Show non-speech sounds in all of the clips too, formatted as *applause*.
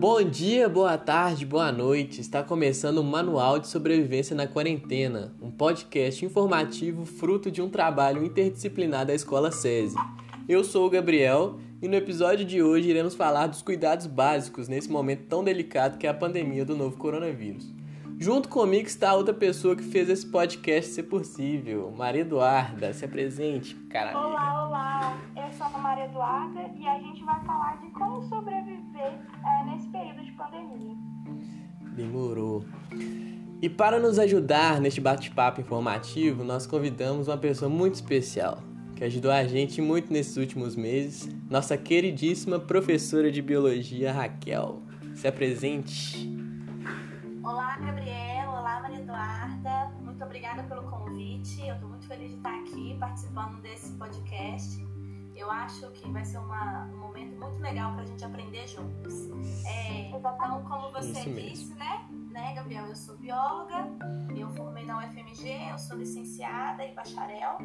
Bom dia, boa tarde, boa noite. Está começando o Manual de Sobrevivência na Quarentena, um podcast informativo fruto de um trabalho interdisciplinar da Escola SESI. Eu sou o Gabriel e no episódio de hoje iremos falar dos cuidados básicos nesse momento tão delicado que é a pandemia do novo coronavírus. Junto comigo está outra pessoa que fez esse podcast ser possível, Maria Eduarda. Se apresente, cara. Olá, olá. Eu sou a Maria Eduarda e a gente vai falar de como sobreviver é, nesse período de pandemia. Demorou. E para nos ajudar neste bate-papo informativo, nós convidamos uma pessoa muito especial, que ajudou a gente muito nesses últimos meses, nossa queridíssima professora de biologia, Raquel. Se apresente. Olá, Gabriel. Olá, Maria Eduarda. Muito obrigada pelo convite. Eu estou muito feliz de estar aqui participando desse podcast. Eu acho que vai ser uma, um momento muito legal para a gente aprender juntos. É, então, como você disse, né, né, Gabriel? Eu sou bióloga, eu formei na UFMG, eu sou licenciada e bacharel.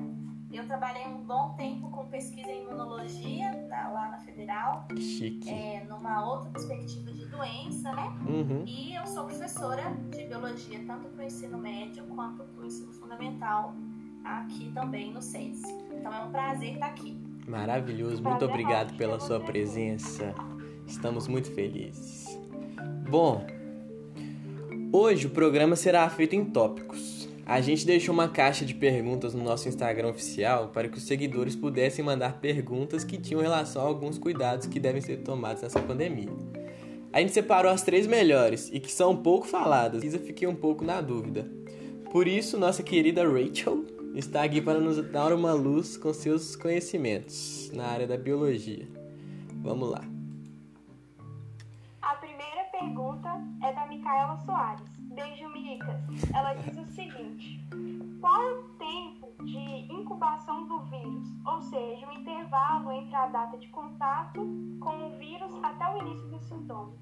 Eu trabalhei um bom tempo com pesquisa em imunologia na, lá na Federal. Chique. É, numa outra perspectiva de doença, né? Uhum. E eu sou professora de biologia, tanto para o ensino médio quanto para o ensino fundamental, aqui também no SES. Então é um prazer estar aqui. Maravilhoso, muito obrigado pela sua presença. Estamos muito felizes. Bom, hoje o programa será feito em tópicos. A gente deixou uma caixa de perguntas no nosso Instagram oficial para que os seguidores pudessem mandar perguntas que tinham relação a alguns cuidados que devem ser tomados nessa pandemia. A gente separou as três melhores e que são pouco faladas, e eu fiquei um pouco na dúvida. Por isso, nossa querida Rachel está aqui para nos dar uma luz com seus conhecimentos na área da biologia. Vamos lá. A primeira pergunta é da Micaela Soares. Beijo, Micas. Ela diz o seguinte: Qual é o tempo de incubação do vírus? Ou seja, o intervalo entre a data de contato com o vírus até o início dos sintomas.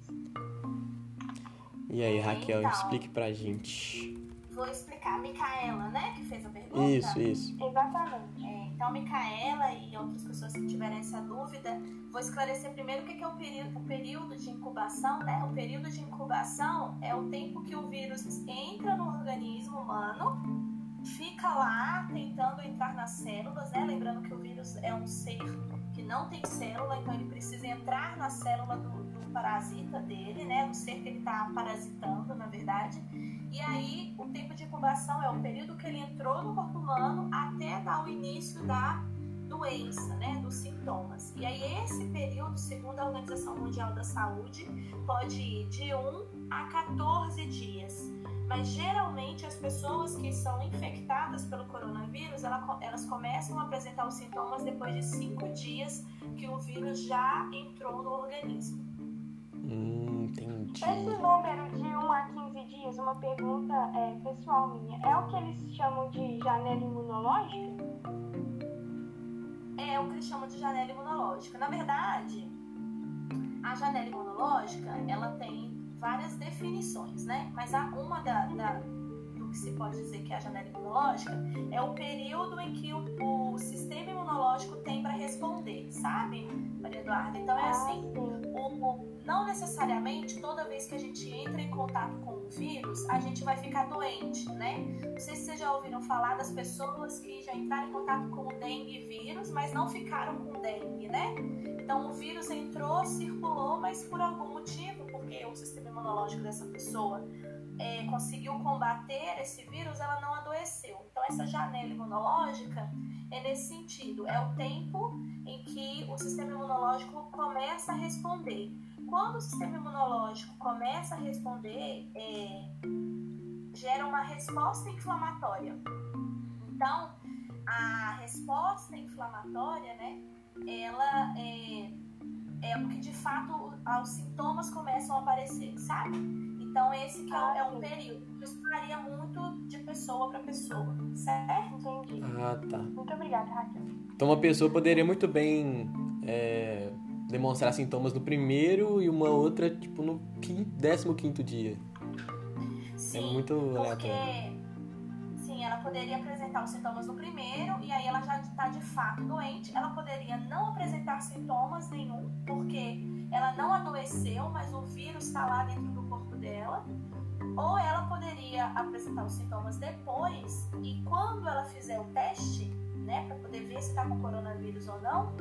E aí, Raquel, Então. explique pra gente. Vou explicar. A Micaela, né, que fez a pergunta? Isso, isso. Exatamente. É, então, a Micaela e outras pessoas que tiverem essa dúvida, vou esclarecer primeiro o que é o período, o período de incubação, né? O período de incubação é o tempo que o vírus entra no organismo humano, fica lá tentando entrar nas células, né? Lembrando que o vírus é um ser não tem célula, então ele precisa entrar na célula do, do parasita dele, né? Do ser que ele está parasitando, na verdade. E aí, o tempo de incubação é o período que ele entrou no corpo humano até dar o início da doença, né, dos sintomas. E aí, esse período, segundo a Organização Mundial da Saúde, pode ir de 1 a 14 dias. Mas geralmente as pessoas que são infectadas pelo coronavírus, ela- elas começam a apresentar os sintomas depois de 5 dias que o vírus já entrou no organismo. Hum, entendi. Esse número de 1 a 15 dias, uma pergunta é, pessoal minha, é o que eles chamam de janela imunológica? é o que eles chamam de janela imunológica. Na verdade, a janela imunológica ela tem várias definições, né? Mas a uma da, da- do que se pode dizer que é a janela imunológica é o período em que o, o sistema imunológico tem para responder, sabe, Maria Eduarda? Então é assim, Ah, sim. o- o- não necessariamente toda vez que a gente entra em contato com o vírus, a gente vai ficar doente, né? Não sei se vocês já ouviram falar das pessoas que já entraram em contato com o dengue vírus, mas não ficaram com dengue, né? Então o vírus entrou, circulou, mas por algum motivo, porque o sistema imunológico dessa pessoa é, conseguiu combater esse vírus, ela não adoeceu. Então essa janela imunológica é nesse sentido, é o tempo em que o sistema imunológico começa a responder. Quando o sistema imunológico começa a responder, é, gera uma resposta inflamatória. Então, a resposta inflamatória, né, ela é, é o que de fato os sintomas começam a aparecer, sabe? Então, esse que é, o- é um período. Isso varia muito de pessoa para pessoa, certo? Entendi. Ah, tá. Muito obrigada, Raquel. Então uma pessoa poderia muito bem é, demonstrar sintomas no primeiro e uma outra, tipo, no quin- 15 quinto dia. Sim, muito porque aleatório. sim, ela poderia apresentar os sintomas no primeiro e aí ela já está de fato doente. Ela poderia não apresentar sintomas nenhum, porque ela não adoeceu, mas o vírus está lá dentro do corpo dela. Ou ela poderia apresentar os sintomas depois e quando ela fizer o teste, né, para poder ver se está com coronavírus ou não,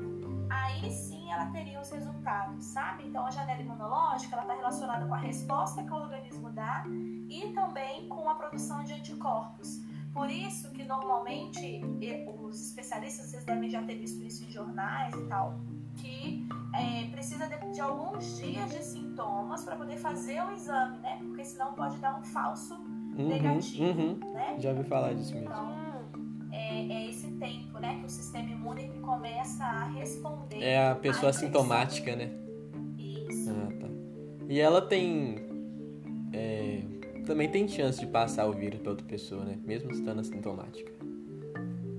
aí sim ela teria os resultados, sabe? Então a janela imunológica ela está relacionada com a resposta que o organismo dá e também com a produção de anticorpos. Por isso que normalmente os especialistas vocês devem já ter visto isso em jornais e tal, que precisa de, de, alguns dias de sintomas para poder fazer o exame, né? Porque senão pode dar um falso uhum, negativo, uhum. né? Já ouvi falar disso mesmo. Então, é, é, esse tempo, né, que o sistema imune começa a responder. É a pessoa assintomática, né? Isso. Ah, tá. E ela tem é, também tem chance de passar o vírus para outra pessoa, né? Mesmo estando assintomática.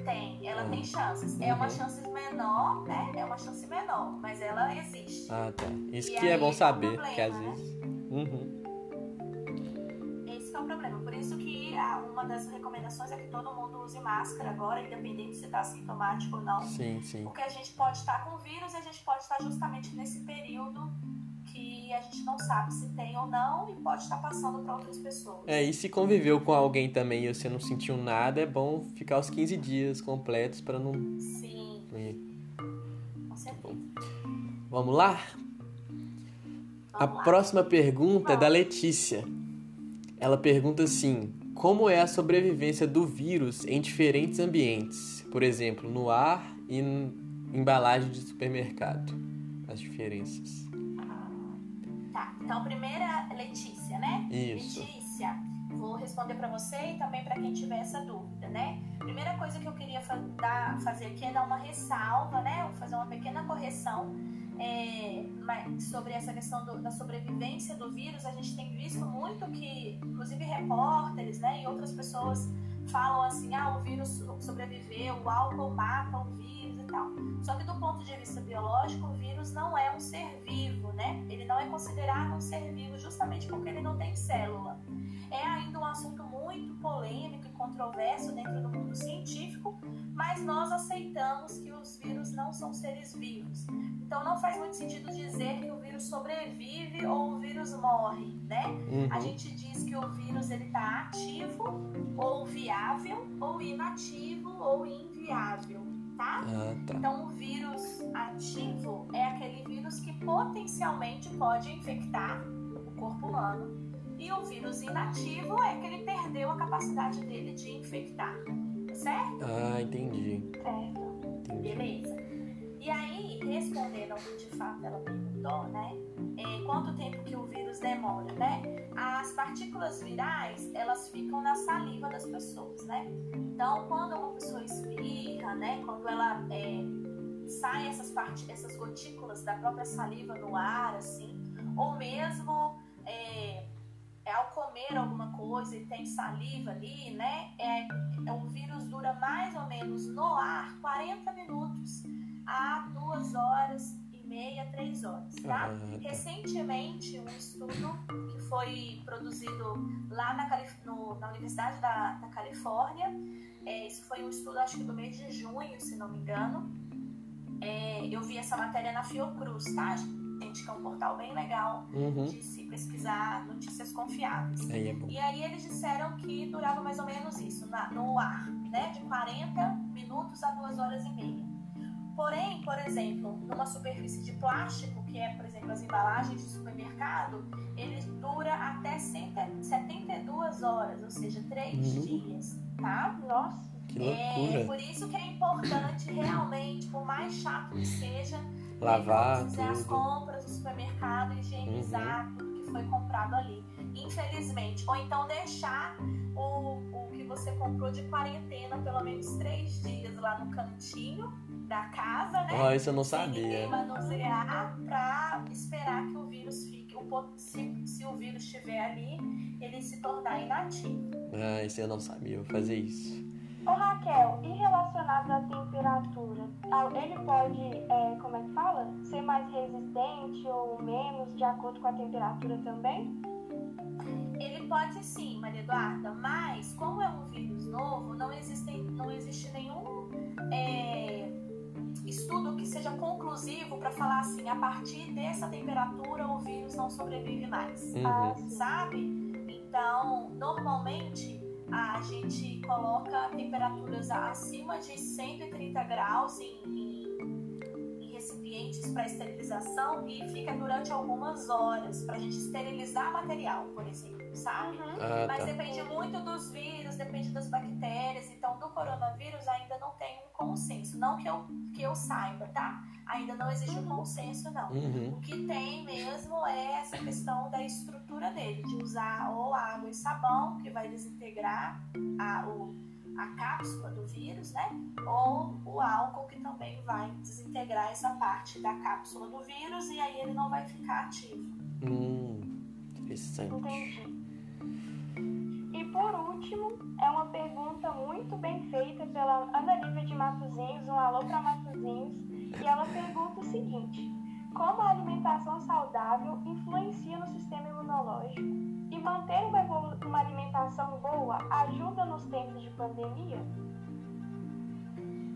Tem, ela tem chances. Uhum. É uma uhum. chance menor, né? É uma chance menor, mas ela existe. Ah, tá. Isso e que é bom saber, é problema, que às né? vezes. Uhum. Esse é o problema. Por isso que uma das recomendações é que todo mundo use máscara agora, independente se está assintomático ou não. Sim, sim. Porque a gente pode estar com o vírus e a gente pode estar justamente nesse período que a gente não sabe se tem ou não e pode estar passando para outras pessoas. É, e se conviveu com alguém também e você não sentiu nada, é bom ficar os 15 dias completos para não. Sim. Com certeza. Vamos lá? Vamos a lá. próxima pergunta é da Letícia. Ela pergunta assim: Como é a sobrevivência do vírus em diferentes ambientes? Por exemplo, no ar e em embalagem de supermercado. As diferenças. Então, primeira, Letícia, né? Isso. Letícia, vou responder para você e também para quem tiver essa dúvida, né? Primeira coisa que eu queria dar, fazer aqui é dar uma ressalva, né? Fazer uma pequena correção é, sobre essa questão do, da sobrevivência do vírus. A gente tem visto muito que, inclusive repórteres, né, e outras pessoas falam assim: ah, o vírus sobreviveu, o álcool mata o vírus tal. Só que do ponto de vista biológico, o vírus não é um ser vivo, né? Ele não é considerado um ser vivo justamente porque ele não tem célula. É ainda um assunto muito polêmico e controverso dentro do mundo científico, mas nós aceitamos que os vírus não são seres vivos. Então não faz muito sentido dizer que o vírus sobrevive ou o vírus morre, né? Uhum. A gente diz que o vírus ele está ativo ou viável ou inativo ou inviável tá? Ah, tá? Então, o vírus ativo é aquele vírus que potencialmente pode infectar o corpo humano. E o vírus inativo é que ele perdeu a capacidade dele de infectar. Certo? Ah, entendi. Certo. Beleza. E aí, respondendo de fato, ela perguntou, né? É, quanto tempo que o vírus demora, né? As partículas virais, elas ficam na saliva das pessoas, né? Então, quando uma pessoa espirra, né? Quando ela é, sai essas, part... essas gotículas da própria saliva no ar, assim, ou mesmo é, é, ao comer alguma coisa e tem saliva ali, né? É, é, o vírus dura mais ou menos no ar 40 minutos a duas horas meia, três horas, tá? Uhum. Recentemente, um estudo que foi produzido lá na, Calif no, na Universidade da, da Califórnia, é, isso foi um estudo, acho que do mês de junho, se não me engano. É, eu vi essa matéria na Fiocruz, tá, gente? Que é um portal bem legal uhum. de se pesquisar notícias confiáveis. Aí é e aí eles disseram que durava mais ou menos isso, na, no ar, né? De 40 minutos a duas horas e meia. Porém, por exemplo, numa superfície de plástico, que é, por exemplo, as embalagens de supermercado, ele dura até 72 horas, ou seja, 3 uhum. dias, tá? Nossa. Que loucura. É por isso que é importante realmente, por mais chato que seja, lavar fazer as compras do supermercado, higienizar uhum. tudo que foi comprado ali. Infelizmente. Ou então deixar o, o que você comprou de quarentena pelo menos três dias lá no cantinho da casa, né? Ah, isso eu não sabia. Sem manusear pra esperar que o vírus fique. Se, se o vírus estiver ali, ele se tornar inativo. Ah, isso eu não sabia, vou fazer isso. Ô Raquel, e relacionado à temperatura, ele pode, é, como é que fala? Ser mais resistente ou menos de acordo com a temperatura também? Ele Ele pode sim, Maria Eduarda, mas como é um vírus novo, não existe, não existe nenhum é, estudo que seja conclusivo para falar assim, a partir dessa temperatura o vírus não sobrevive mais, Uhum. sabe? Então, normalmente a gente coloca temperaturas acima de 130 graus em, em- em recipientes para esterilização e fica durante algumas horas para a gente esterilizar material, por exemplo, sabe? Uhum. Ah, Mas tá. depende muito dos vírus, depende das bactérias. Então, do coronavírus ainda não tem consenso. Não que eu, que eu saiba, tá? Ainda não existe um consenso, não. Uhum. O que tem mesmo é essa questão da estrutura dele, de usar ou água e sabão, que vai desintegrar a, o, a cápsula do vírus, né? Ou o álcool, que também vai desintegrar essa parte da cápsula do vírus e aí ele não vai ficar ativo. Hum, interessante. Entendi. Por último, é uma pergunta muito bem feita pela Ana Lívia de Matozinhos, um alô para Matozinhos, e ela pergunta o seguinte: como a alimentação saudável influencia no sistema imunológico? E manter uma, uma alimentação boa ajuda nos tempos de pandemia?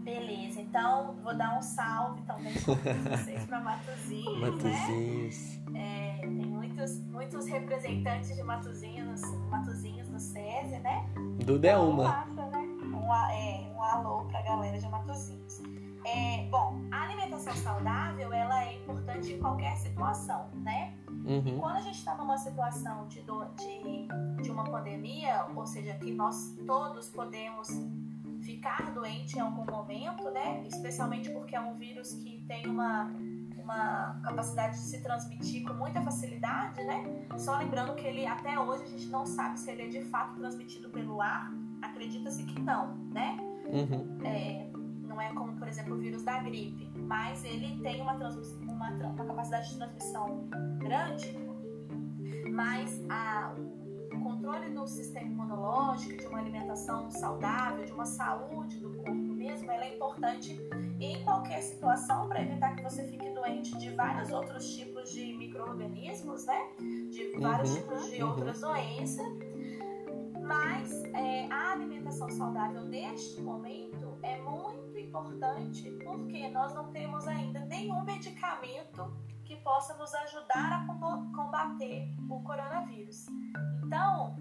Beleza, então vou dar um salve também para vocês para Matozinhos, né? Matozinhos. É, tem muitos, muitos representantes de Matozinhos, Matozinhos no SESI, né? Duda é uma. Massa, né? Um, é, um alô para a galera de Matozinhos. É, bom, a alimentação saudável ela é importante em qualquer situação, né? Uhum. Quando a gente está numa situação de, do- de, de uma pandemia, ou seja, que nós todos podemos ficar doente em algum momento, né? Especialmente porque é um vírus que tem uma, uma capacidade de se transmitir com muita facilidade, né? Só lembrando que ele até hoje a gente não sabe se ele é de fato transmitido pelo ar. Acredita-se que não, né? Uhum. É, não é como, por exemplo, o vírus da gripe, mas ele tem uma, uma, uma capacidade de transmissão grande, mas a- o controle do sistema imunológico, de uma alimentação saudável, de uma saúde do corpo mesmo, ela é importante em qualquer situação para evitar que você fique doente de vários outros tipos de micro-organismos, né? De vários Uhum, tipos de uhum. outras doenças. Mas é, a alimentação saudável neste momento é muito importante porque nós não temos ainda nenhum medicamento que possa nos ajudar a combater o coronavírus. Então,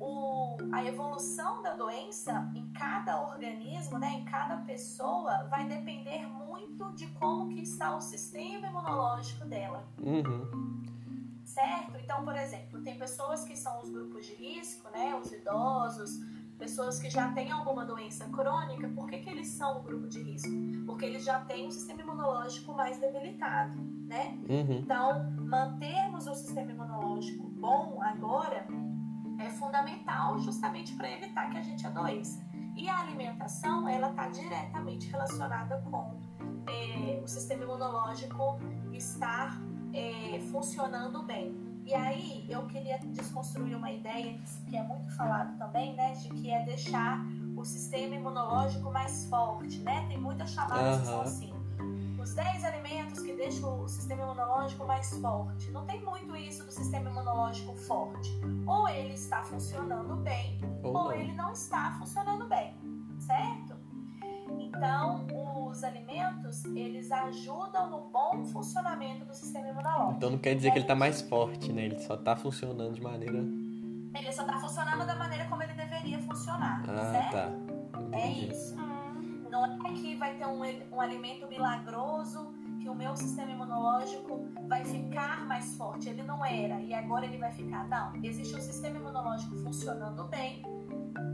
o- a evolução da doença em cada organismo, né, em cada pessoa, vai depender muito de como que está o sistema imunológico dela Uhum. certo? Então, por exemplo, tem pessoas que são os grupos de risco, né? Os idosos, pessoas que já têm alguma doença crônica. Por que, que eles são o grupo de risco? Porque eles já têm um sistema imunológico mais debilitado, né? Uhum. Então, mantermos o sistema imunológico bom agora é fundamental justamente para evitar que a gente adoeça. E a alimentação, ela está diretamente relacionada com eh, o sistema imunológico estar eh, funcionando bem. E aí, eu queria desconstruir uma ideia que é muito falado também, né, de que é deixar o sistema imunológico mais forte, né? Tem muitas chamadas que são assim, os 10 alimentos que deixam o sistema imunológico mais forte. Não tem muito isso do sistema imunológico forte. Ou ele está funcionando bem, Ou ou ele não está funcionando bem, certo? Então, os alimentos, eles ajudam no bom funcionamento do sistema imunológico. Então não quer dizer que ele tá mais forte, né? Ele só tá funcionando de maneira. Ele só está funcionando da maneira como ele deveria funcionar, Ah, certo? tá. É Entendi. isso. Não é que vai ter um, um alimento milagroso que o meu sistema imunológico vai ficar mais forte. Ele não era e agora ele vai ficar. Não. Existe um sistema imunológico funcionando bem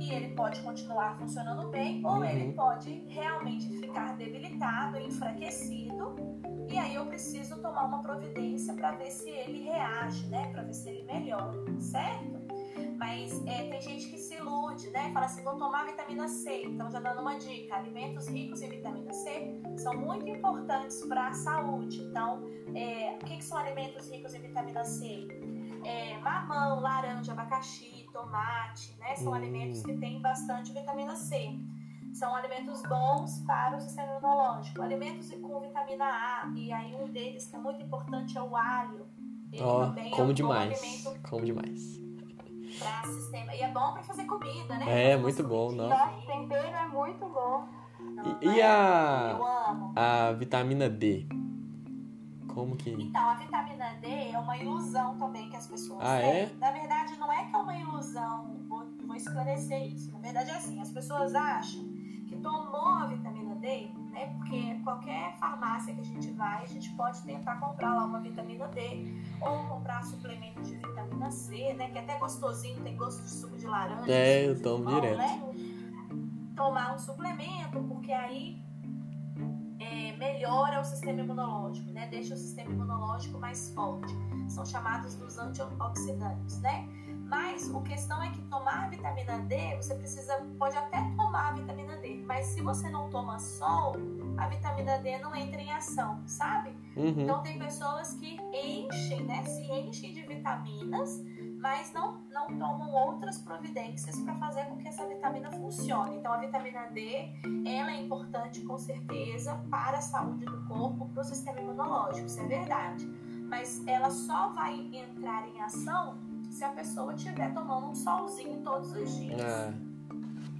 e ele pode continuar funcionando bem ou Uhum. ele pode realmente ficar debilitado, enfraquecido. E aí eu preciso tomar uma providência para ver se ele reage, né? Para ver se ele melhora, certo? Mas é, tem gente que se ilude, né? Fala assim, vou tomar vitamina C. Então, já dando uma dica, alimentos ricos em vitamina C são muito importantes para a saúde. Então, é, o que, que são alimentos ricos em vitamina C? É, mamão, laranja, abacaxi, tomate, né? São alimentos que têm bastante vitamina C. São alimentos bons para o sistema imunológico. Alimentos com vitamina A, e aí um deles que é muito importante é o alho. Ele Ó, também é como um demais. Como demais. Sistema. E é bom pra fazer comida, né? É, muito bom, nossa. Nossa, tempero é muito bom. Não, E, e é? a, a vitamina D? Como que. Então, a vitamina D é uma ilusão também que as pessoas Ah, têm. é? Na verdade, não é que é uma ilusão, vou, vou esclarecer isso. Na verdade, é assim: as pessoas acham que tomou a vitamina D, né? Porque qualquer farmácia que a gente vai, a gente pode tentar comprar lá uma vitamina D ou comprar suplemento de vitamina C, né? Que é até gostosinho, tem gosto de suco de laranja. É, eu tomo limão, direto. Né? Tomar um suplemento, porque aí é, melhora o sistema imunológico, né? Deixa o sistema imunológico mais forte. São chamados dos antioxidantes, né? Mas o questão é que tomar a vitamina D, você precisa, pode até tomar a vitamina D, mas se você não toma sol, a vitamina D não entra em ação, sabe? Uhum. Então tem pessoas que enchem, né? Se enchem de vitaminas, mas não, não tomam outras providências para fazer com que essa vitamina funcione. Então a vitamina D, ela é importante com certeza para a saúde do corpo, para o sistema imunológico, isso é verdade. Mas ela só vai entrar em ação se a pessoa estiver tomando um solzinho todos os dias. Ah,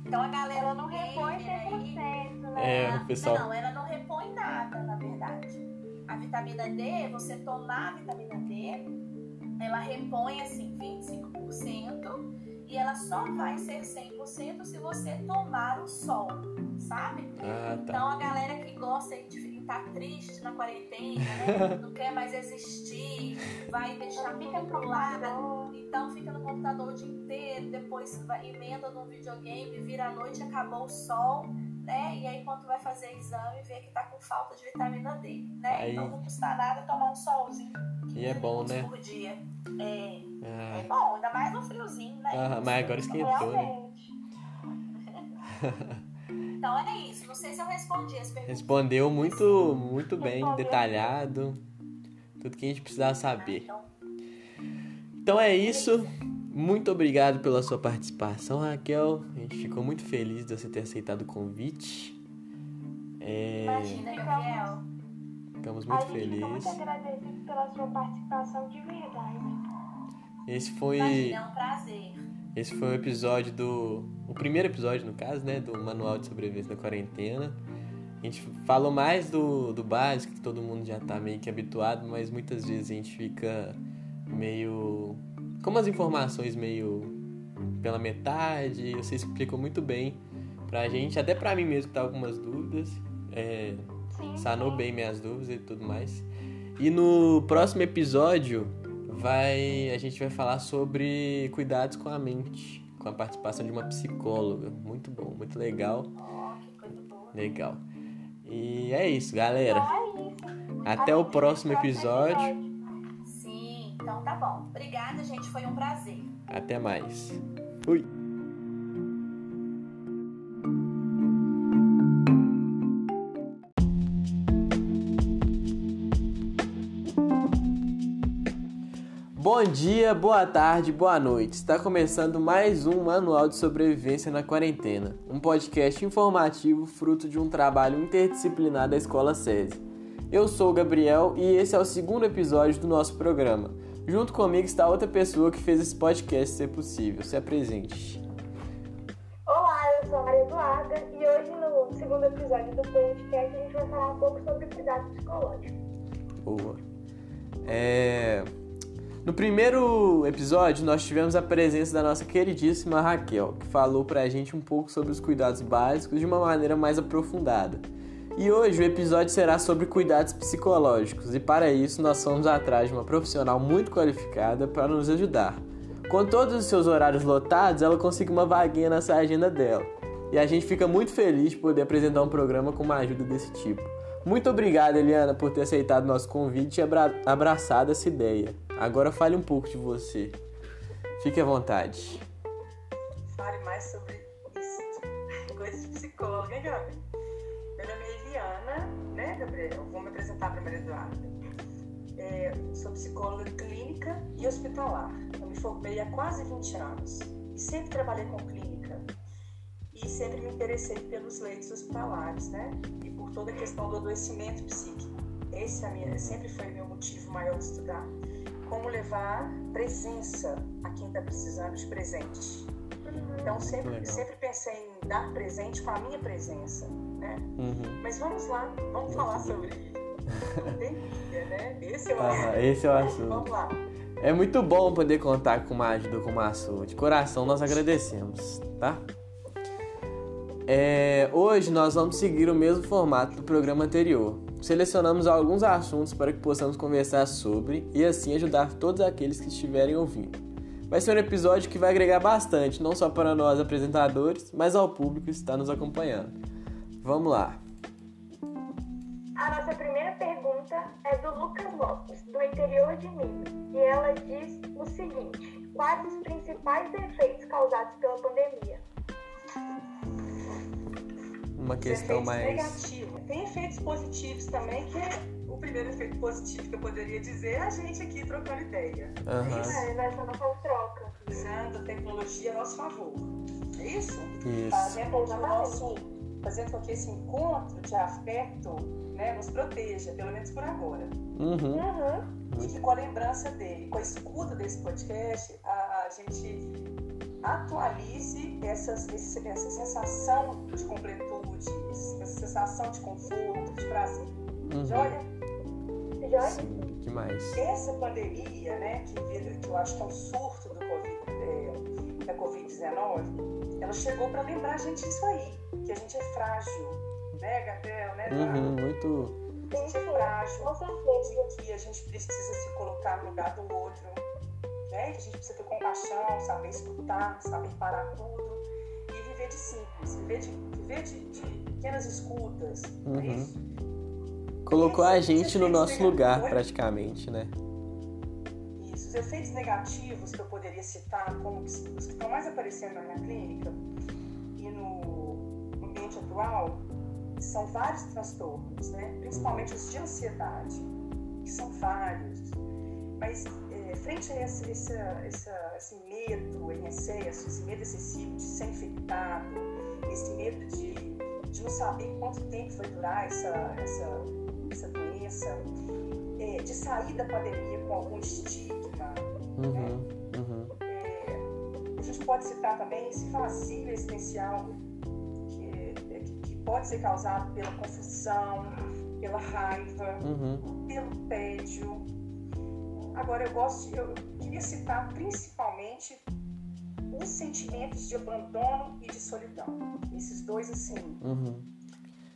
Então a galera Ela não repõe aí- 100%, né? É, pessoal- não, ela não repõe nada, na verdade. A vitamina D, você tomar a vitamina D, ela repõe assim 25% e ela só vai ser 100% se você tomar o sol, sabe? ah, tá. Então a galera que gosta de ficar triste na quarentena, né? *laughs* não quer mais existir, vai deixar Fica pro lado. Então fica no computador o dia inteiro, depois vai, emenda no videogame, vira a noite, acabou o sol, né? E aí quando vai fazer exame, vê que tá com falta de vitamina D, né? Aí- Então não custa nada tomar um solzinho. E é bom, né? Por dia. É, é Ah, bom, ainda mais no friozinho, né? Ah, mas agora esquentou, né? *laughs* Então é isso. Não sei se eu respondi as perguntas. respondeu muito, muito bem, Respondeu. detalhado. Tudo que a gente precisava saber. Então, Então é isso. Muito obrigado pela sua participação, Raquel. A gente ficou muito feliz de você ter aceitado o convite. É, imagina, Gabriel. ficamos A muito gente fica muito felizes. agradecido pela sua participação de verdade. Esse foi, Imagina, é um prazer. esse foi o episódio do. O primeiro episódio, no caso, né? Do Manual de Sobrevivência na Quarentena. A gente falou mais do, do básico, que todo mundo já tá meio que habituado, mas muitas vezes a gente fica meio. Com umas informações meio pela metade. Você explicou muito bem pra gente, até pra mim mesmo que tava com umas dúvidas. É, Sim, sanou sim. bem minhas dúvidas e tudo mais. E no próximo episódio vai a gente vai falar sobre cuidados com a mente, com a participação de uma psicóloga. Muito bom, muito legal, legal. E é isso, galera. Então é. Até o próximo episódio. Tá bom. Obrigada, gente. Foi um prazer. Até mais. Fui. Bom dia, boa tarde, boa noite. Está começando mais um Manual de Sobrevivência na Quarentena, um podcast informativo fruto de um trabalho interdisciplinar da Escola SESI. Eu sou o Gabriel e esse é o segundo episódio do nosso programa. Junto comigo está outra pessoa que fez esse podcast ser possível. Se apresente. Olá, eu sou a Maria Eduarda e hoje no segundo episódio do podcast a gente vai falar um pouco sobre cuidado psicológico. Boa. É... No primeiro episódio, nós tivemos a presença da nossa queridíssima Raquel, que falou pra gente um pouco sobre os cuidados básicos de uma maneira mais aprofundada. E hoje o episódio será sobre cuidados psicológicos, e para isso nós fomos atrás de uma profissional muito qualificada para nos ajudar. Com todos os seus horários lotados, ela conseguiu uma vaguinha nessa agenda dela. E a gente fica muito feliz de poder apresentar um programa com uma ajuda desse tipo. Muito obrigado, Eliana, por ter aceitado nosso convite e abra abraçado essa ideia. Agora fale um pouco de você. Fique à vontade. Fale mais sobre isso. *laughs* Coisa de psicóloga, hein, Gabi? Gabriel? Vou me apresentar para Maria Eduarda. É, sou psicóloga clínica e hospitalar. Eu me formei há quase 20 anos e sempre trabalhei com clínica. E sempre me interessei pelos leitos hospitalares, né? E por toda a questão do adoecimento psíquico. Esse é a minha, sempre foi meu motivo maior de estudar. como levar presença a quem está precisando de presente. Então sempre, sempre pensei em dar presente com a minha presença, né? Uhum. Mas vamos lá, vamos falar sobre pandemia, né? Esse é o Ah, assunto. esse é o assunto. Vamos lá. É muito bom poder contar com uma ajuda como a sua. De coração, nós agradecemos, tá? É, hoje nós vamos seguir o mesmo formato do programa anterior. Selecionamos alguns assuntos para que possamos conversar sobre e assim ajudar todos aqueles que estiverem ouvindo. Vai ser um episódio que vai agregar bastante, não só para nós apresentadores, mas ao público que está nos acompanhando. Vamos lá. A nossa primeira pergunta é do Lucas Lopes, do interior de Minas, e ela diz o seguinte: Quais os principais efeitos causados pela pandemia? Uma questão efeitos mais. negativos. Tem efeitos positivos também, que é o primeiro efeito positivo que eu poderia dizer é a gente aqui trocando ideia. Aham. É isso? É, nessa nossa troca. Usando a tecnologia a nosso favor. É isso? Isso. Fazendo o nosso, fazendo com que esse encontro de afeto né, nos proteja, pelo menos por agora. Uhum. Uhum. E que com a lembrança dele, com a escuta desse podcast, a, a gente atualize essas, esse- essa sensação de completude, essa sensação de conforto, de prazer. Uhum. Joia? Joia? Sim, demais. Essa pandemia, né, que, vira- que eu acho que é um surto do COVID, é, da Covid-19, ela chegou para lembrar a gente disso aí, que a gente é frágil, né, Gabriel, né? Uhum, muito. A gente é frágil, de que a gente precisa se colocar no lugar do outro, né? Que a gente precisa ter compaixão, saber escutar, saber parar tudo e viver de simples, viver de, viver de, de pequenas escutas, é Uhum. isso? Colocou a gente no nosso lugar, praticamente, né? Isso. Os efeitos negativos que eu poderia citar, como os que estão mais aparecendo na minha clínica atual, são vários transtornos, né? principalmente os de ansiedade, que são vários. Mas, é, frente a esse, esse, essa- esse medo em excesso, esse medo excessivo de ser infectado, esse medo de, de não saber quanto tempo vai durar essa, essa, essa doença, é, de sair da pandemia com algum estigma, Uhum, uhum, a gente pode citar também esse vazio existencial pode ser causado pela confusão, pela raiva, uhum, pelo tédio. Agora eu gosto, eu queria citar principalmente os sentimentos de abandono e de solidão. Esses dois assim, uhum.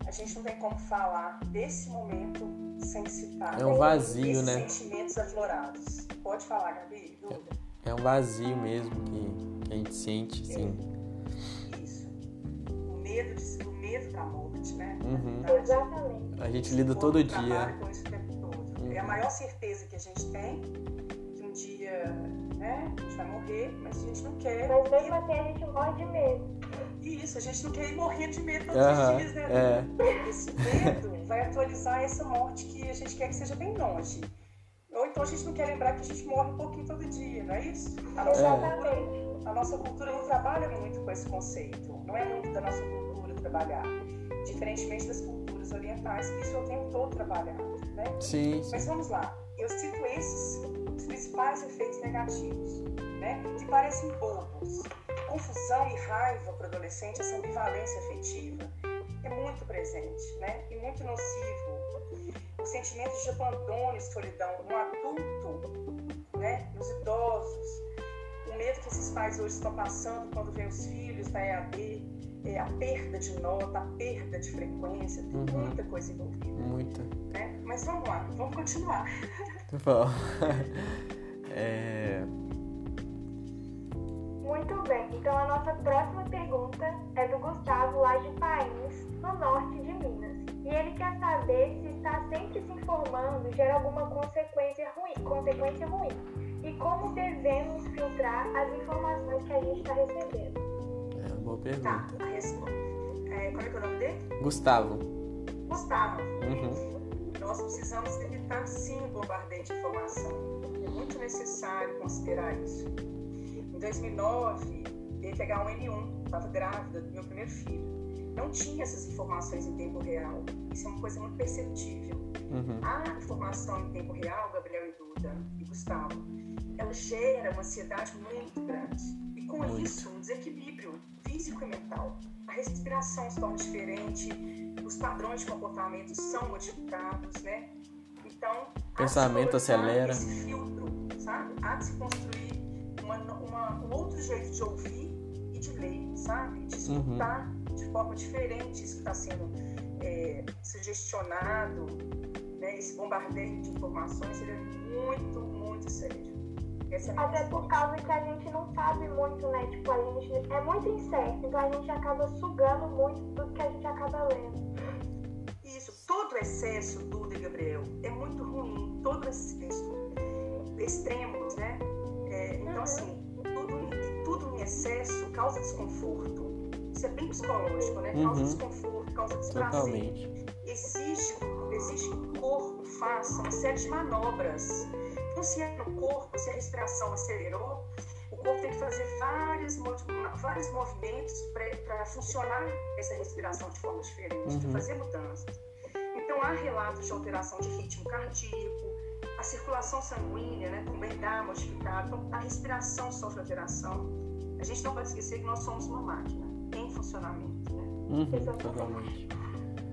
a gente não tem como falar desse momento sem citar É um vazio, né? sentimentos aflorados. Pode falar, Gabi? Dúvida? É um vazio mesmo que, que a gente sente, assim. Isso. O medo, de, o da morte, né? Uhum. Verdade, Exatamente. A gente lida todo dia. com isso o tempo todo. É a Uhum. maior certeza que a gente tem que um dia, né, a gente vai morrer, mas a gente não quer. Mas mesmo assim a gente morre de medo. Isso, a gente não quer ir morrer de medo todos Aham, os dias, né? é. Esse medo vai atualizar essa morte que a gente quer que seja bem longe. Ou então a gente não quer lembrar que a gente morre um pouquinho todo dia, não é isso? A nossa, É. cultura, Exatamente. a nossa cultura não trabalha muito com esse conceito. Não é muito da nossa cultura trabalhar. Diferentemente das culturas orientais, que isso é o tempo todo trabalhado, né? Sim, sim. Mas vamos lá, eu cito esses os principais efeitos negativos, né? Que parecem bobos. Confusão e raiva para o adolescente, essa ambivalência afetiva, é muito presente, né? E muito nocivo. Os sentimentos de abandono e solidão no adulto, né? Nos idosos. O medo que esses pais hoje estão passando quando vêem os filhos da EAD, é, a perda de nota, a perda de frequência, tem Uhum. muita coisa envolvida Muita. né? Mas vamos lá, vamos continuar. *laughs* Muito bom. *laughs* É, Muito bem. Então a nossa próxima pergunta é do Gustavo lá de Pains, no norte de Minas. E ele quer saber se estar sempre se informando gera alguma consequência ruim, consequência ruim. E como devemos filtrar as informações que a gente está recebendo. Boa Tá, pergunta. a resposta. É, como é que é o nome dele? Gustavo. Gustavo. Uhum. Nós precisamos evitar sim o bombardeio de informação. É muito necessário considerar isso. Em 2009, teve H1N1, estava grávida do meu primeiro filho. Não tinha essas informações em tempo real. Isso é uma coisa muito perceptível. Uhum. A informação em tempo real, Gabriel e Duda e Gustavo, ela gera uma ansiedade muito grande. E com muito. isso, um desequilíbrio físico e mental. A respiração se torna diferente, os padrões de comportamento são modificados, né? Então, pensamento acelera. Esse filtro, sabe? Há de se construir uma, uma, um outro jeito de ouvir e de ler, sabe? De uhum. escutar uhum. de forma diferente isso que está sendo é, sugestionado, né? Esse bombardeio de informações ele é muito, muito sério. Até por causa que a gente não sabe muito, né? Tipo, a gente é muito incerto, então a gente acaba sugando muito do que a gente acaba lendo. Isso, todo excesso, Duda e Gabriel, é muito ruim. Todo excesso, extremos, né? É, então, uhum. assim, tudo, tudo em excesso causa desconforto. Isso é bem psicológico, né? Causa uhum. desconforto, causa desprazer. Totalmente. Exige, exige que o corpo faça uma série de manobras então, se é no corpo, se a respiração acelerou, o corpo tem que fazer vários, vários movimentos para funcionar essa respiração de forma diferente, uhum. para fazer mudanças. Então, há relatos de alteração de ritmo cardíaco, a circulação sanguínea né, também dá modificada, então a respiração sofre alteração. A gente não pode esquecer que nós somos uma máquina em funcionamento. Né? Uhum, totalmente.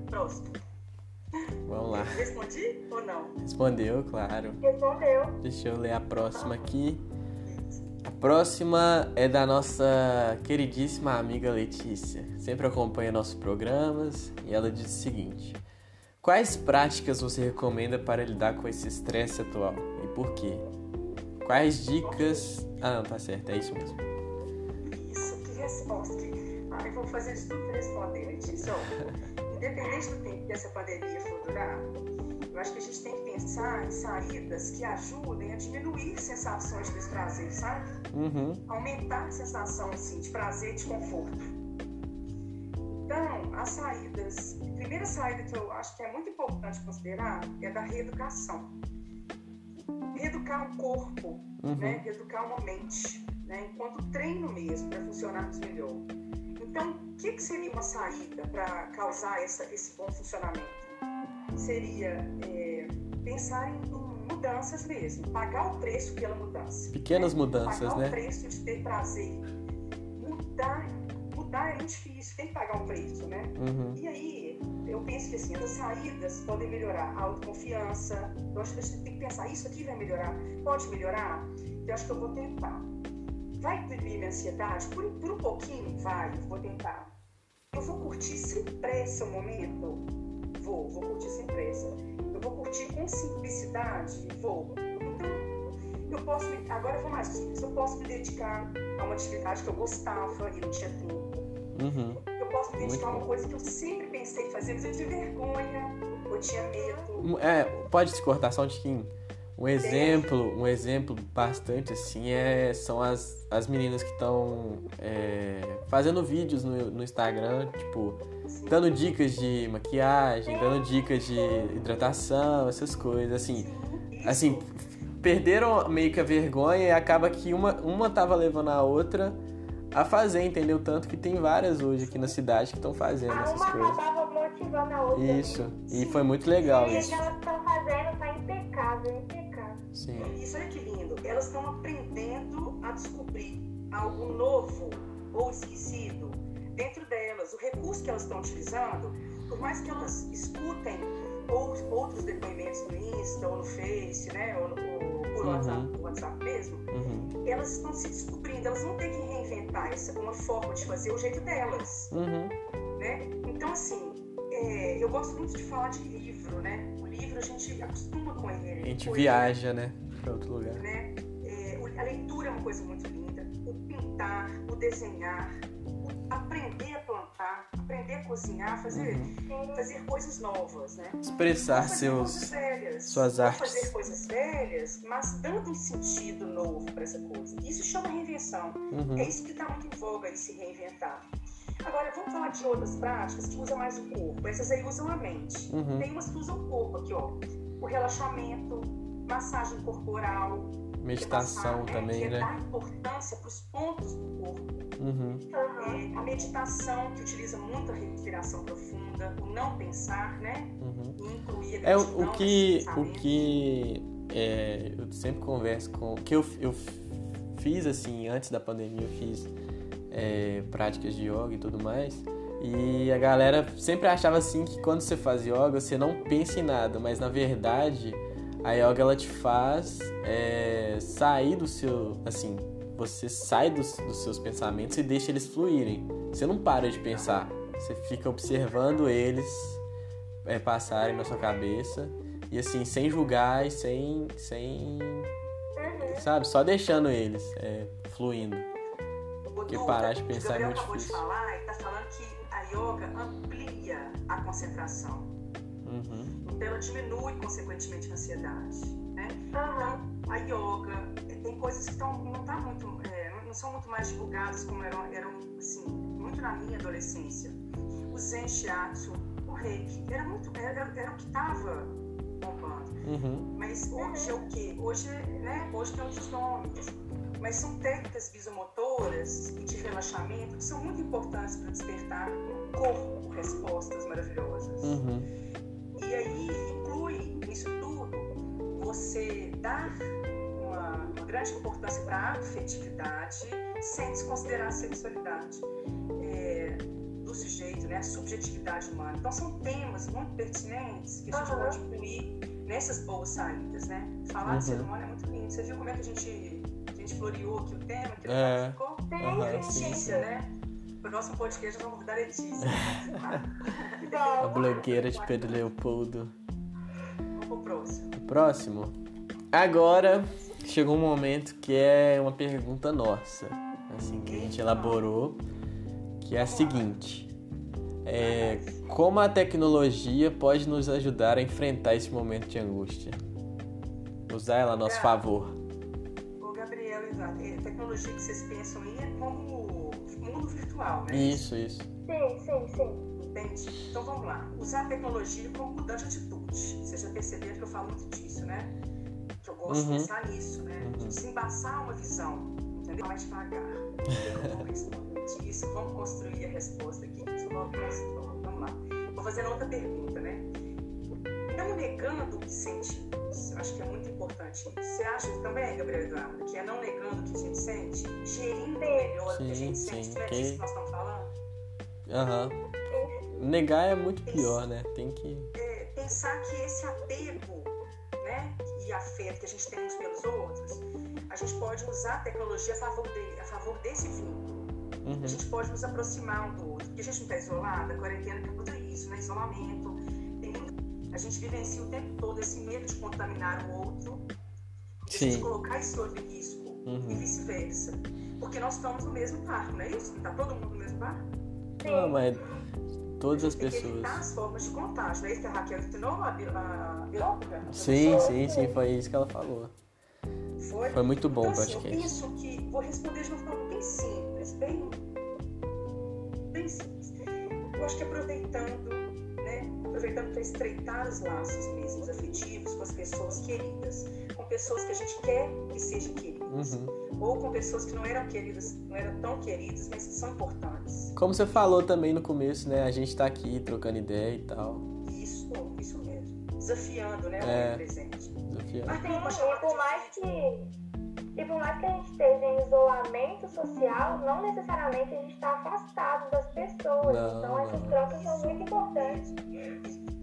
Próximo. Vamos lá. Respondi ou não? Respondeu, claro. Respondeu. Deixa eu ler a próxima aqui. A próxima é da nossa queridíssima amiga Letícia. Sempre acompanha nossos programas e ela diz o seguinte: Quais práticas você recomenda para lidar com esse estresse atual e por quê? Quais dicas. Ah, não, tá certo, é isso mesmo. Isso, que resposta. Ai, vou fazer isso tudo responder, Letícia. *laughs* independente do tempo que essa pandemia for durar, eu acho que a gente tem que pensar em saídas que ajudem a diminuir sensações de desprazer, sabe? Uhum. Aumentar a sensação assim, de prazer e de conforto. Então, as saídas. A primeira saída que eu acho que é muito importante considerar é da reeducação. Reeducar o corpo, uhum. né? reeducar uma mente, né? enquanto treino mesmo para funcionarmos melhor. Então, o que, que seria uma saída para causar essa, esse bom funcionamento? Seria é, pensar em, mudanças mesmo, pagar o preço pela mudança. Pequenas né? mudanças, pagar né? Pagar o preço de ter prazer. Mudar, mudar é difícil, tem que pagar um preço, né? Uhum. E aí, eu penso que assim, as saídas podem melhorar a autoconfiança. Eu acho que a gente tem que pensar, isso aqui vai melhorar? Pode melhorar? Eu acho que eu vou tentar. Vai diminuir minha ansiedade? Por, por um pouquinho, vai, vou tentar. Eu vou curtir sem pressa o momento? Vou, vou curtir sem pressa. Eu vou curtir com simplicidade? Vou. Então, eu posso, me, agora eu vou mais simples, eu posso me dedicar a uma atividade que eu gostava e não tinha tempo. Uhum. Eu posso me dedicar a uma coisa que eu sempre pensei em fazer, mas eu tive vergonha, eu tinha medo. É, pode se cortar só um tiquinho. Um exemplo, um exemplo bastante assim é são as, as meninas que estão é, fazendo vídeos no, no Instagram, tipo, dando dicas de maquiagem, dando dicas de hidratação, essas coisas, assim, assim, perderam meio que a vergonha e acaba que uma, uma tava levando a outra a fazer, entendeu? Tanto que tem várias hoje aqui na cidade que estão fazendo a essas coisas. Isso, e foi muito legal e isso. E elas estão fazendo tá impecável, impecável. Sim. Isso é que lindo. Elas estão aprendendo a descobrir algo novo ou esquecido dentro delas. O recurso que elas estão utilizando, por mais que elas escutem ou, outros depoimentos no Insta ou no Face, né, ou, ou por uhum. WhatsApp, WhatsApp mesmo, uhum. elas estão se descobrindo. Elas não têm que reinventar essa, uma forma de fazer o jeito delas. Uhum. Né? Então, assim, é, eu gosto muito de falar de livro, né? Livro a gente acostuma com ele. A gente viaja, né? Para outro lugar. Né? É, a leitura é uma coisa muito linda. O pintar, o desenhar, o aprender a plantar, aprender a cozinhar, fazer, uhum. fazer coisas novas, né? Expressar seus, suas artes. fazer coisas velhas, mas dando um sentido novo para essa coisa. Isso chama reinvenção. Uhum. É isso que está muito em voga, de se reinventar. Agora, vamos falar de outras práticas que usam mais o corpo. Essas aí usam a mente. Uhum. Tem umas que usam o corpo aqui, ó. O relaxamento, massagem corporal. Meditação passar, também, que é né? dar importância para os pontos do corpo. Uhum. É, a meditação, que utiliza muito a respiração profunda, o não pensar, né? Uhum. E incluir a É o, o que o que é, eu sempre converso com que eu, eu fiz assim antes da pandemia eu fiz é, práticas de yoga e tudo mais e a galera sempre achava assim que quando você faz yoga você não pensa em nada mas na verdade a yoga ela te faz é, sair do seu assim você sai dos, dos seus pensamentos e deixa eles fluírem você não para de pensar você fica observando eles é, passarem na sua cabeça e assim, sem julgar e sem. sem. Sabe? Só deixando eles é, fluindo. Porque Duda, parar de pensar é o Gabriel muito acabou difícil. de falar, ele está falando que a yoga amplia a concentração. Uhum. Então ela diminui, consequentemente, a ansiedade. Né? Então, a yoga eh, tem coisas que tão, não, tá muito, é, não- não são muito mais divulgadas como eram, eram assim, muito na minha adolescência. O Zen Shiatsu, o Reiki, era, muito, era, era o que estava bombando. Uhum. Mas hoje é o quê? Hoje, né, hoje tem outros nomes. Mas são técnicas visomotoras e de relaxamento que são muito importantes para despertar no corpo respostas maravilhosas. Uhum. E aí inclui nisso tudo você dar uma, uma grande importância para a afetividade sem desconsiderar a sexualidade é, do sujeito, né, a subjetividade humana. Então são temas muito pertinentes que a gente Aham. pode incluir nessas boas saídas, né? Falar Uhum. de ser humano é muito lindo. Você viu como é que a gente, a gente floreou aqui o tema, que É. ficou? Sim, Aham, E a sim. Letícia, né? Pro próximo podcast, nós vamos convidar a Letícia. *laughs* A Bom, blogueira de Pedro Leopoldo. Vamos pro próximo. O próximo. Agora chegou um momento que é uma pergunta nossa, assim, que a gente elaborou, que é a seguinte. É, como a tecnologia pode nos ajudar a enfrentar esse momento de angústia? Usar ela a nosso favor. A tecnologia que vocês pensam aí é como mundo virtual, né? Isso, isso. sim, sim, sim. Entende? Então vamos lá. Usar a tecnologia como mudar de atitude. Vocês já perceberam que eu falo muito disso, né? Que eu gosto Uhum. de pensar nisso, né? Uhum. De desembaçar uma visão, entendeu? Mais devagar. Vamos disso, vamos construir a resposta aqui. Vamos, vamos, vamos lá. Vou fazer outra pergunta, né? Não negando o que sentimos. Acho que é muito importante. Você acha também, Gabriel Eduardo, que é não negando o que a gente sente, gerindo melhor o que a Sim, gente sente, sim, não é disso que nós estamos falando? Aham. Negar é muito pior, né? Tem que. é, pensar que esse apego né, e afeto que a gente tem uns pelos outros, a gente pode usar a tecnologia a favor, dele, a favor desse vínculo. Uhum. A gente pode nos aproximar um do outro. Porque a gente não está isolado, a quarentena tudo isso, né? Isolamento. A gente vivencia o tempo todo esse medo de contaminar o outro, de a gente Sim. colocar esse outro em risco e Uhum. vice-versa. Porque nós estamos no mesmo barco, não é isso? Está todo mundo no mesmo barco? Não, mas todas as Tem que evitar pessoas. as formas de contágio. Não é isso que a Raquel ensinou, a, a bióloga? Sim, sim, sim, foi isso que ela falou. Foi? Foi muito bom o então, assim, eu podcast. penso que vou responder de uma forma bem simples, bem, bem simples. Eu acho que aproveitando? Aproveitando para estreitar os laços mesmo os afetivos com as pessoas queridas, com pessoas que a gente quer que sejam queridas, Uhum. ou com pessoas que não eram queridas, não eram tão queridas, mas que são importantes. Como você falou também no começo, né? A gente tá aqui trocando ideia e tal. Isso, isso mesmo. Desafiando, né? O É. momento presente. Desafiando. Mas tem uma chamada e por mais que e por mais que a gente esteja em isolamento social, não necessariamente a gente está afastado das pessoas. Não, então essas trocas são muito importantes.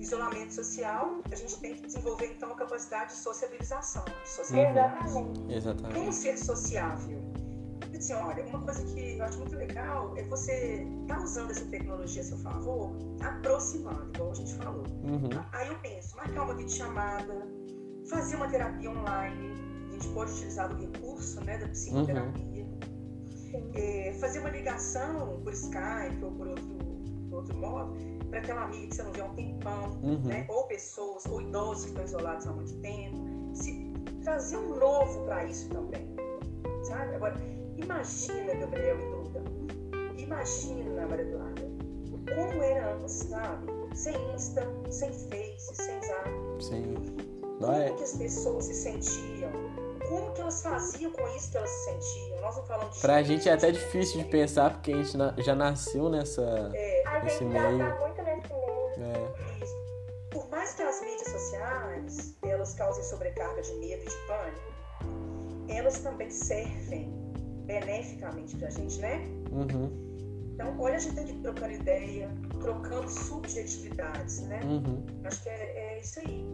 Isolamento social, a gente tem que desenvolver então a capacidade de sociabilização, de sociabilidade. Exatamente. Como ser sociável? Disse, olha, uma coisa que eu acho muito legal é você estar usando essa tecnologia a seu favor, aproximando, igual a gente falou. Uhum. Aí eu penso, marcar uma videochamada, fazer uma terapia online, a gente pode utilizar o recurso né, da psicoterapia, É, fazer uma ligação por Skype ou por outro, por outro modo, para aquela amiga que você não vê há um tempão, Uhum. né? ou pessoas, ou idosos que estão isolados há muito tempo. Se trazer um novo para isso também, sabe? Agora, imagina, Gabriel e Duda, imagina, Maria Eduarda, como era antes, sabe? Sem Insta, sem Face, sem Zap. Sim. Como que as pessoas se sentiam? Como que elas faziam com isso que elas se sentiam? Nós não falamos de Pra gente é até difícil de pensar, porque a gente já nasceu nessa, É, A nesse gente já meio. tá nesse meio. Causem sobrecarga de medo e de pânico, elas também servem beneficamente pra gente, né? uhum, Então, olha, a gente tem que ir trocando ideia, trocando subjetividades, né? uhum. Acho que é, é isso aí.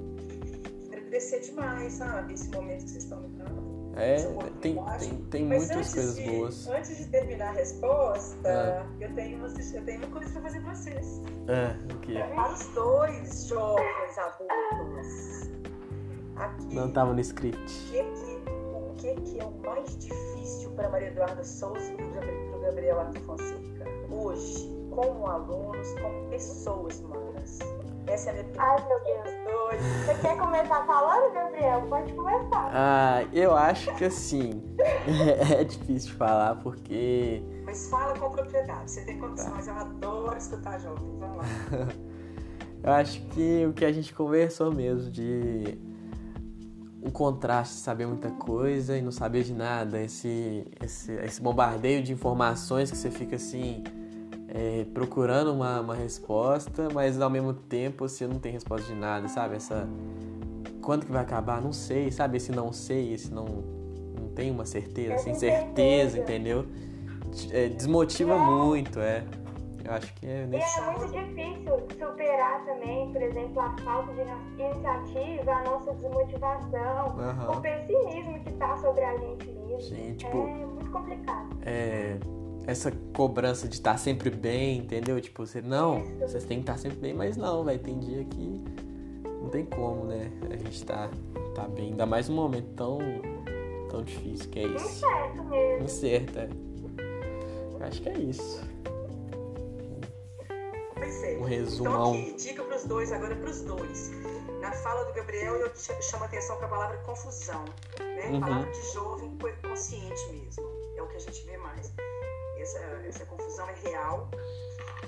Agradecer demais, sabe? Esse momento que vocês estão me dando. É, tem, tem, tem Mas muitas coisas de, boas. Antes de terminar a resposta, Ah. eu, tenho uma, eu tenho uma coisa pra fazer pra vocês. É, o que? Para os dois jovens adultos. Aqui, Não tava no o script. que, que, o que, que é o mais difícil para Maria Eduarda Souza e para o Gabriel Arthur Fonseca? Hoje, como alunos, como pessoas humanas. Essa é a minha pergunta. Ai, meu Deus. Dois. Você quer começar falando, Gabriel? Pode começar. Ah, eu acho que assim, *laughs* é difícil falar porque Mas fala com propriedade. Você tem condições. Eu adoro escutar jovens. Vamos lá. *laughs* eu acho que o que a gente conversou mesmo de um contraste, saber muita coisa e não saber de nada, esse, esse, esse bombardeio de informações que você fica assim é, procurando uma, uma resposta, mas ao mesmo tempo você não tem resposta de nada, sabe? Essa quando que vai acabar? Não sei, sabe? Esse não sei, esse não não tem uma certeza, sem certeza, incerteza. entendeu? É, desmotiva muito, é. Eu acho que é E nesse é muito difícil superar também, por exemplo, a falta de iniciativa, a nossa desmotivação, o Aham. pessimismo que tá sobre a gente mesmo. Sim, tipo, É muito complicado. é, essa cobrança de estar sempre bem, entendeu? Tipo, você, não, Isso. vocês têm que estar sempre bem, mas não, vai tem dia que não tem como, né? A gente tá, tá bem, ainda mais num momento tão, tão difícil que é isso. Incerto mesmo. Incerto, é. Acho que é isso. Pois é. Um resumão. Então, aqui, dica para os dois, agora para os dois. Na fala do Gabriel, eu ch- chamo a atenção para a palavra confusão. Né? Uhum. Palavra de jovem co- consciente mesmo. É o que a gente vê mais. Essa, essa confusão é real.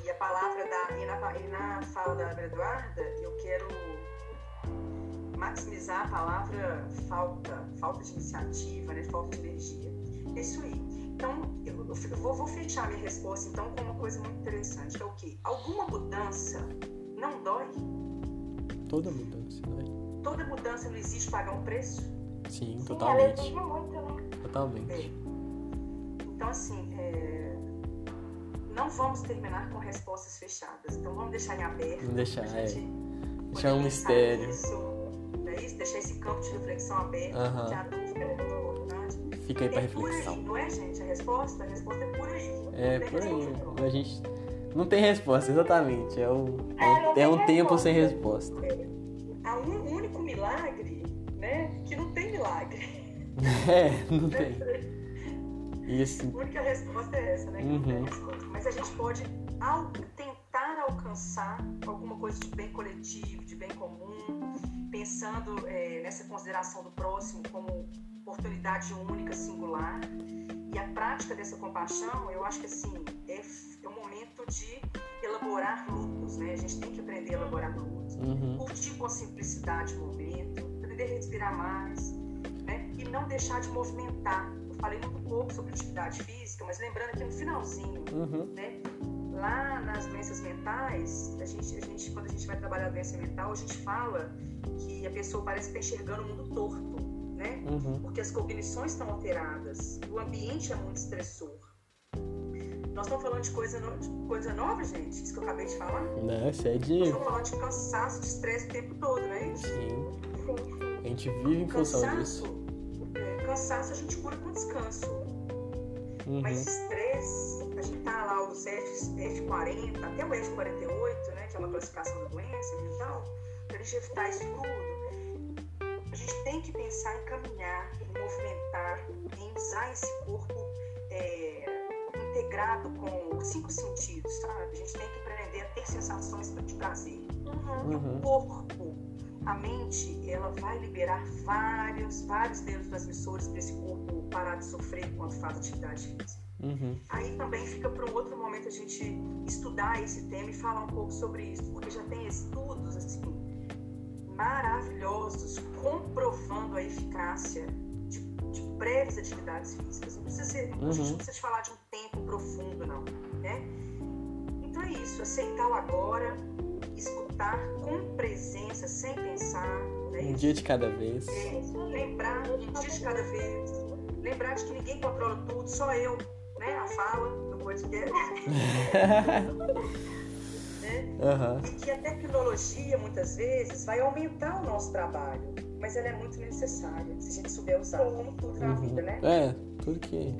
E a palavra da. E na, e na fala da Ana Eduarda, eu quero maximizar a palavra falta, falta de iniciativa, né? falta de energia. É isso aí. Então, eu, eu vou, vou fechar minha resposta então com uma coisa muito interessante, que é o quê? Alguma mudança não dói? Toda mudança, né? Toda mudança não existe pagar um preço? Sim, Sim, ela totalmente. exige muito, né? Totalmente. Então, assim, é, não vamos terminar com respostas fechadas. Então, vamos deixar em aberto. Vamos deixar, gente Deixar um mistério. é isso? Deixar esse campo de reflexão aberto, porque a dúvida é. Fica aí É aí, reflexão. não é, gente? A resposta, a resposta é por aí. É, por resposta aí. A gente não tem resposta, exatamente. É, o, É, é, um- é um tempo resposta. sem resposta. Há um único milagre, né? Que não tem milagre. *laughs* É, não tem. Assim, A única resposta é essa, né? Que não tem Uhum. resposta. Mas a gente pode tentar alcançar alguma coisa de bem coletivo, de bem comum, pensando é, nessa consideração do próximo como oportunidade única, singular. E a prática dessa compaixão, eu acho que assim, é, é um momento de elaborar lutos, né? A gente tem que aprender a elaborar lutos. uhum, curtir com simplicidade o momento, aprender a respirar mais, né? E não deixar de movimentar. Eu falei muito pouco sobre atividade física, mas lembrando aqui no finalzinho, uhum, né? Lá nas doenças mentais, a gente, a gente, quando a gente vai trabalhar a doença mental, a gente fala que a pessoa parece estar enxergando o mundo torto, né? uhum. Porque as cognições estão alteradas, o ambiente é muito estressor. Nós estamos falando de coisa, no- de coisa nova, gente, isso que eu acabei de falar. Não, isso é Nós de. estamos falando de cansaço, de estresse o tempo todo, não é isso? Sim, Sim, a gente vive em função Cansaço, disso. é, cansaço a gente cura com descanso. Mas Uhum, estresse, a gente tá lá os F, F40, até o F48, né, que é uma classificação da doença mental, para a gente evitar isso tudo, gente tem que pensar em caminhar, em movimentar, em usar esse corpo é, integrado com os cinco sentidos, sabe? A gente tem que aprender a ter sensações de prazer. Uhum. uhum, o corpo, a mente, ela vai liberar vários, vários neurotransmissores para esse corpo parar de sofrer enquanto faz atividade física. uhum. Aí também fica para um outro momento a gente estudar esse tema e falar um pouco sobre isso, porque já tem estudos assim maravilhosos comprovando a eficácia de, de breves atividades físicas. Não precisa ser, Uhum. A gente não precisa te falar de um tempo profundo, não. Né? Então é isso, aceitar o agora, escutar com presença, sem pensar. Né? Um dia de cada vez. É, lembrar um dia de cada vez. Lembrar de que ninguém controla tudo, só eu, né? A fala do podcast. *laughs* *laughs* né? E que a tecnologia, muitas vezes, vai aumentar o nosso trabalho. Mas ela é muito necessária, se a gente souber usar, como tudo na vida, né? É, tudo que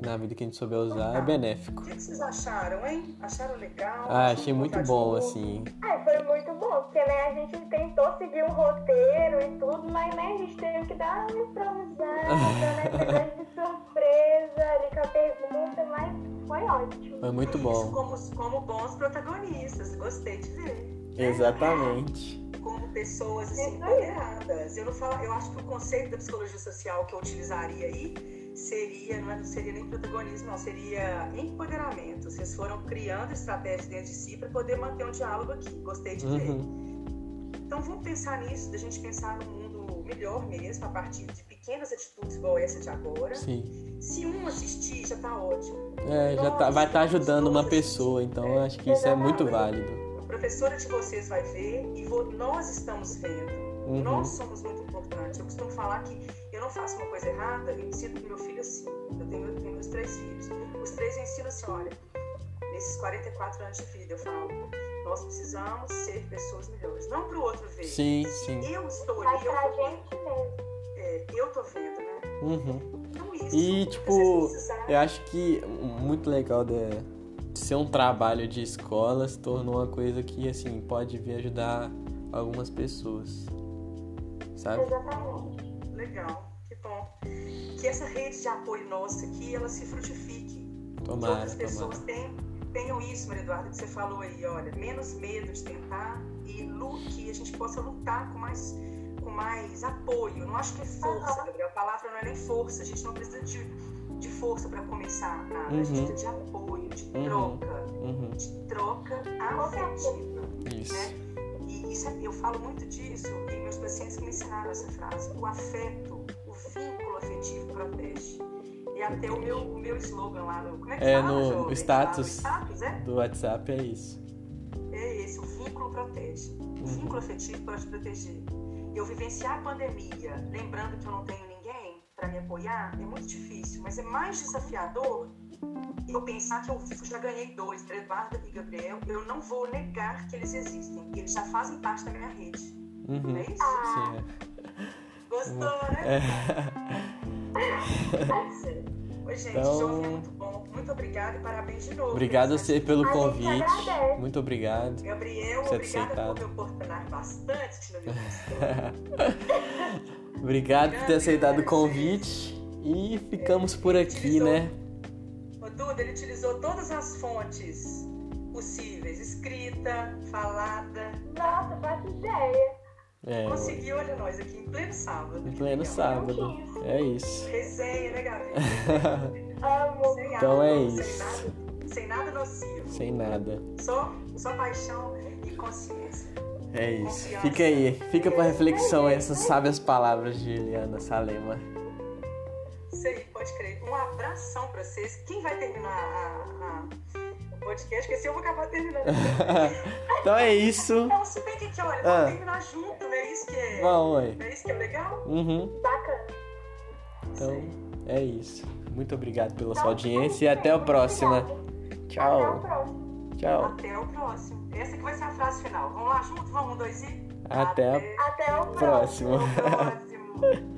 na vida que a gente souber usar é benéfico. O que que vocês acharam, hein? Acharam legal? Ah, achei muito bom, novo? assim. É, foi muito bom, porque né, a gente tentou seguir um roteiro e tudo, mas né, a gente teve que dar uma improvisada, né? *laughs* De surpresa ali com a pergunta, mas foi ótimo. Foi muito Isso, bom. como, como bons protagonistas, gostei de ver. Exatamente. Como pessoas assim, Isso empoderadas. Eu não falo, eu acho que o conceito da psicologia social que eu utilizaria aí seria, não, é, não seria nem protagonismo, não, seria empoderamento. Vocês foram criando estratégias dentro de si para poder manter um diálogo aqui. Gostei de ver. Uhum. Então vamos pensar nisso, da gente pensar num mundo melhor mesmo, a partir de pequenas atitudes igual essa de agora. Sim. Se um assistir, já tá ótimo. É, já tá, vai estar ajudando uma pessoa, então eu acho que isso é muito válido. A professora de vocês vai ver e vo- nós estamos vendo. Uhum. Nós somos muito importantes. Eu costumo falar que eu não faço uma coisa errada, eu ensino pro meu filho assim. Eu tenho, eu tenho meus três filhos. Os três eu ensino assim, olha, nesses 44 anos de vida, eu falo, nós precisamos ser pessoas melhores. Não pro outro ver. Sim, sim. Eu estou Mas ali, eu pra tô, gente mesmo. é, eu tô vendo, né? Uhum. Então isso. E, tipo, Eu acho que muito legal de, de ser um trabalho de escola se tornou uma coisa que, assim, pode vir ajudar algumas pessoas. Sabe? Exatamente. Legal, bom. Que essa rede de apoio nossa aqui, ela se frutifique. que Tomara, outras pessoas tenham, tenham isso, Maria Eduarda, que você falou aí, olha, menos medo de tentar e lu- que a gente possa lutar com mais, com mais apoio. Eu não acho que é força. Gabriel. A palavra não é nem força. A gente não precisa de, de força para começar nada. A Uhum. gente precisa de apoio, de Uhum. troca, Uhum. de troca afetiva. Isso. E isso é- eu falo muito disso e meus pacientes que me ensinaram essa frase. O afeto, o vínculo afetivo protege. E até o meu, o meu slogan lá no. Como é que É, fala, no- jovem? status. Lá no status, é? Do WhatsApp é isso. É esse, o vínculo protege. O Uhum. vínculo afetivo pode proteger. Eu vivenciar a pandemia, lembrando que eu não tenho ninguém para me apoiar, é muito difícil, mas é mais desafiador eu pensar que eu já ganhei dois, Eduardo e Gabriel, eu não vou negar que eles existem. Eles já fazem parte da minha rede. Uhum. Não é isso? Ah, Sim, Gostou, né? é. Gente, Então- João, é muito bom. Muito obrigada e parabéns de novo. Obrigado a você pelo A convite. Muito obrigado. Gabriel, Você *laughs* ter obrigada aceitado. por me oportunar bastante no meu. Obrigado por ter aceitado o convite. E ficamos por aqui, né? O Duda, ele utilizou todas as fontes possíveis. Escrita, falada. Nossa, faço ideia. É, Conseguiu, olha nós, aqui em pleno sábado. em pleno Legal. sábado. É isso. Resenha, né, Gabi? *laughs* Amo. Sem Então é isso. Sem nada, sem nada nocivo. Sem nada. Só, só paixão e consciência. É isso. Fica aí. Fica pra reflexão essas sábias palavras de Eliana Salema. Isso aí, pode crer. Um abração pra vocês. Quem vai terminar a- a- podcast? Porque assim eu vou acabar terminando. *laughs* então é isso. Não, se bem que olha, Ah. vamos terminar junto, não é isso que é, Bom, não é, isso que é legal? Uhum. Bacana. Então é isso. Muito obrigado pela sua audiência e até a próxima. Até o Tchau. próximo. Tchau. Até o próximo. Essa que vai ser a frase final. Vamos lá junto? Vamos, um, dois e... Até a Até o próximo. Até o próximo. *laughs*